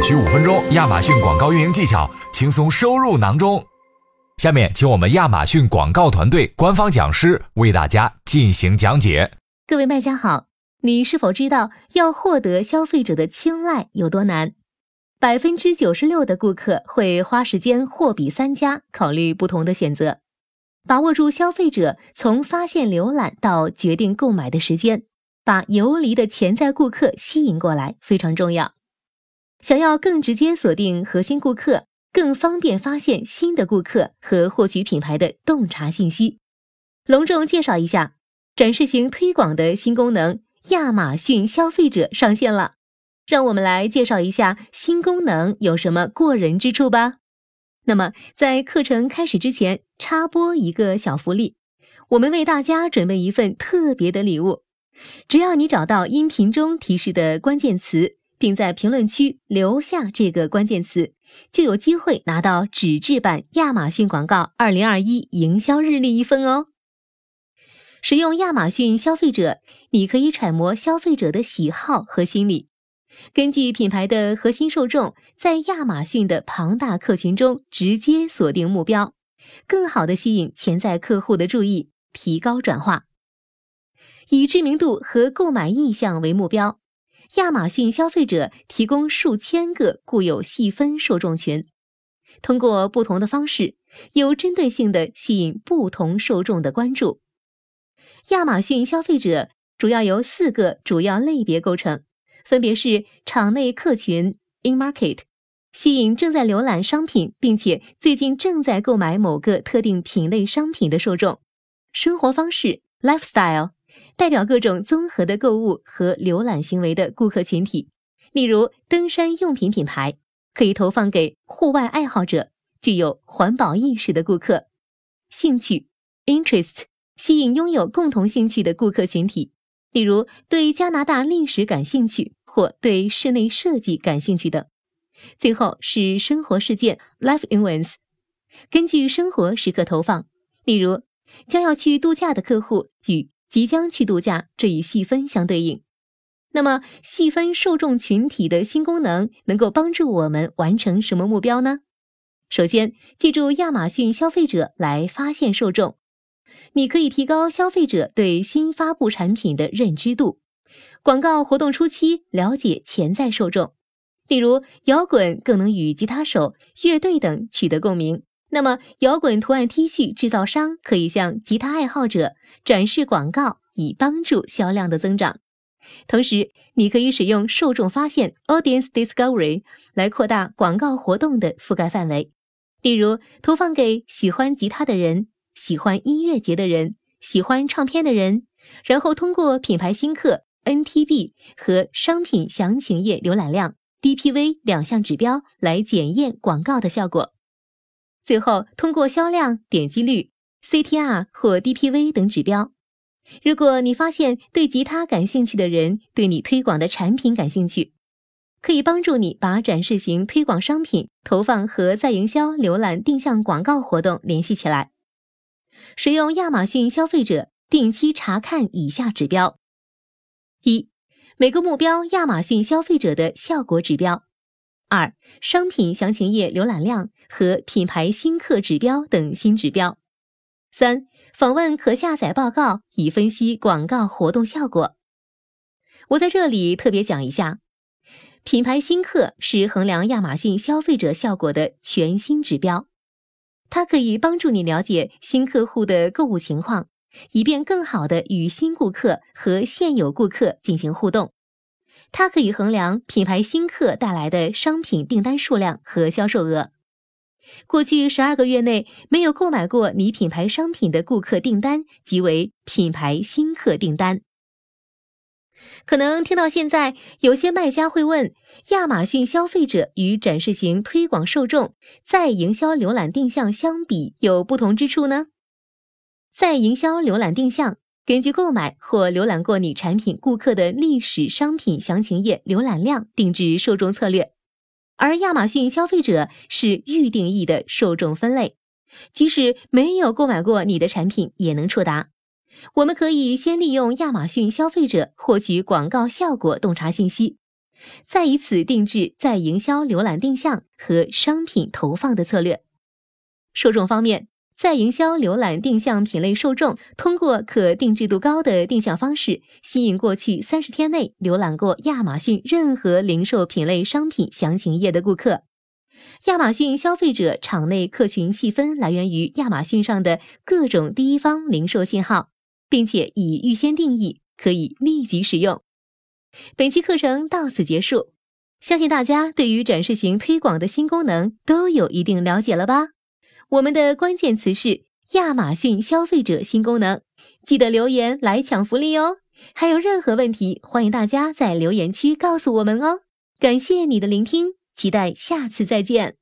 只需五分钟，亚马逊广告运营技巧轻松收入囊中。下面，请我们亚马逊广告团队官方讲师为大家进行讲解。各位卖家好，你是否知道要获得消费者的青睐有多难？百分之九十六的顾客会花时间货比三家，考虑不同的选择。把握住消费者从发现、浏览到决定购买的时间，把游离的潜在顾客吸引过来非常重要。想要更直接锁定核心顾客，更方便发现新的顾客和获取品牌的洞察信息，隆重介绍一下展示型推广的新功能——亚马逊消费者上线了。让我们来介绍一下新功能有什么过人之处吧。那么，在课程开始之前，插播一个小福利，我们为大家准备一份特别的礼物。只要你找到音频中提示的关键词。并在评论区留下这个关键词，就有机会拿到纸质版亚马逊广告二零二一营销日历一份哦。使用亚马逊消费者，你可以揣摩消费者的喜好和心理，根据品牌的核心受众，在亚马逊的庞大客群中直接锁定目标，更好的吸引潜在客户的注意，提高转化。以知名度和购买意向为目标。亚马逊消费者提供数千个固有细分受众群，通过不同的方式，有针对性的吸引不同受众的关注。亚马逊消费者主要由四个主要类别构成，分别是场内客群 （in market），吸引正在浏览商品并且最近正在购买某个特定品类商品的受众；生活方式 （lifestyle）。代表各种综合的购物和浏览行为的顾客群体，例如登山用品品牌可以投放给户外爱好者、具有环保意识的顾客；兴趣 （interest） 吸引拥有共同兴趣的顾客群体，例如对加拿大历史感兴趣或对室内设计感兴趣等。最后是生活事件 （life events），根据生活时刻投放，例如将要去度假的客户与。即将去度假这一细分相对应，那么细分受众群体的新功能能够帮助我们完成什么目标呢？首先，记住亚马逊消费者来发现受众，你可以提高消费者对新发布产品的认知度。广告活动初期了解潜在受众，例如摇滚更能与吉他手、乐队等取得共鸣。那么，摇滚图案 T 恤制造商可以向吉他爱好者展示广告，以帮助销量的增长。同时，你可以使用受众发现 （Audience Discovery） 来扩大广告活动的覆盖范围，例如投放给喜欢吉他的人、喜欢音乐节的人、喜欢唱片的人，然后通过品牌新客 （NTB） 和商品详情页浏览量 （DPV） 两项指标来检验广告的效果。最后，通过销量、点击率、CTR 或 DPV 等指标，如果你发现对吉他感兴趣的人对你推广的产品感兴趣，可以帮助你把展示型推广商品投放和在营销浏览定向广告活动联系起来。使用亚马逊消费者定期查看以下指标：一、每个目标亚马逊消费者的效果指标。二、商品详情页浏览量和品牌新客指标等新指标。三、访问可下载报告以分析广告活动效果。我在这里特别讲一下，品牌新客是衡量亚马逊消费者效果的全新指标，它可以帮助你了解新客户的购物情况，以便更好的与新顾客和现有顾客进行互动。它可以衡量品牌新客带来的商品订单数量和销售额。过去十二个月内没有购买过你品牌商品的顾客订单即为品牌新客订单。可能听到现在，有些卖家会问：亚马逊消费者与展示型推广受众在营销浏览定向相比有不同之处呢？在营销浏览定向。根据购买或浏览过你产品顾客的历史商品详情页浏览量定制受众策略，而亚马逊消费者是预定义的受众分类，即使没有购买过你的产品也能触达。我们可以先利用亚马逊消费者获取广告效果洞察信息，再以此定制在营销浏览定向和商品投放的策略。受众方面，在营销浏览定向品类受众通过可定制度高的定向方式，吸引过去三十天内浏览过亚马逊任何零售品类商品详情页的顾客。亚马逊消费者场内客群细分来源于亚马逊上的各种第一方零售信号，并且已预先定义，可以立即使用。本期课程到此结束，相信大家对于展示型推广的新功能都有一定了解了吧？我们的关键词是亚马逊消费者新功能，记得留言来抢福利哦！还有任何问题，欢迎大家在留言区告诉我们哦。感谢你的聆听。期待下次再见。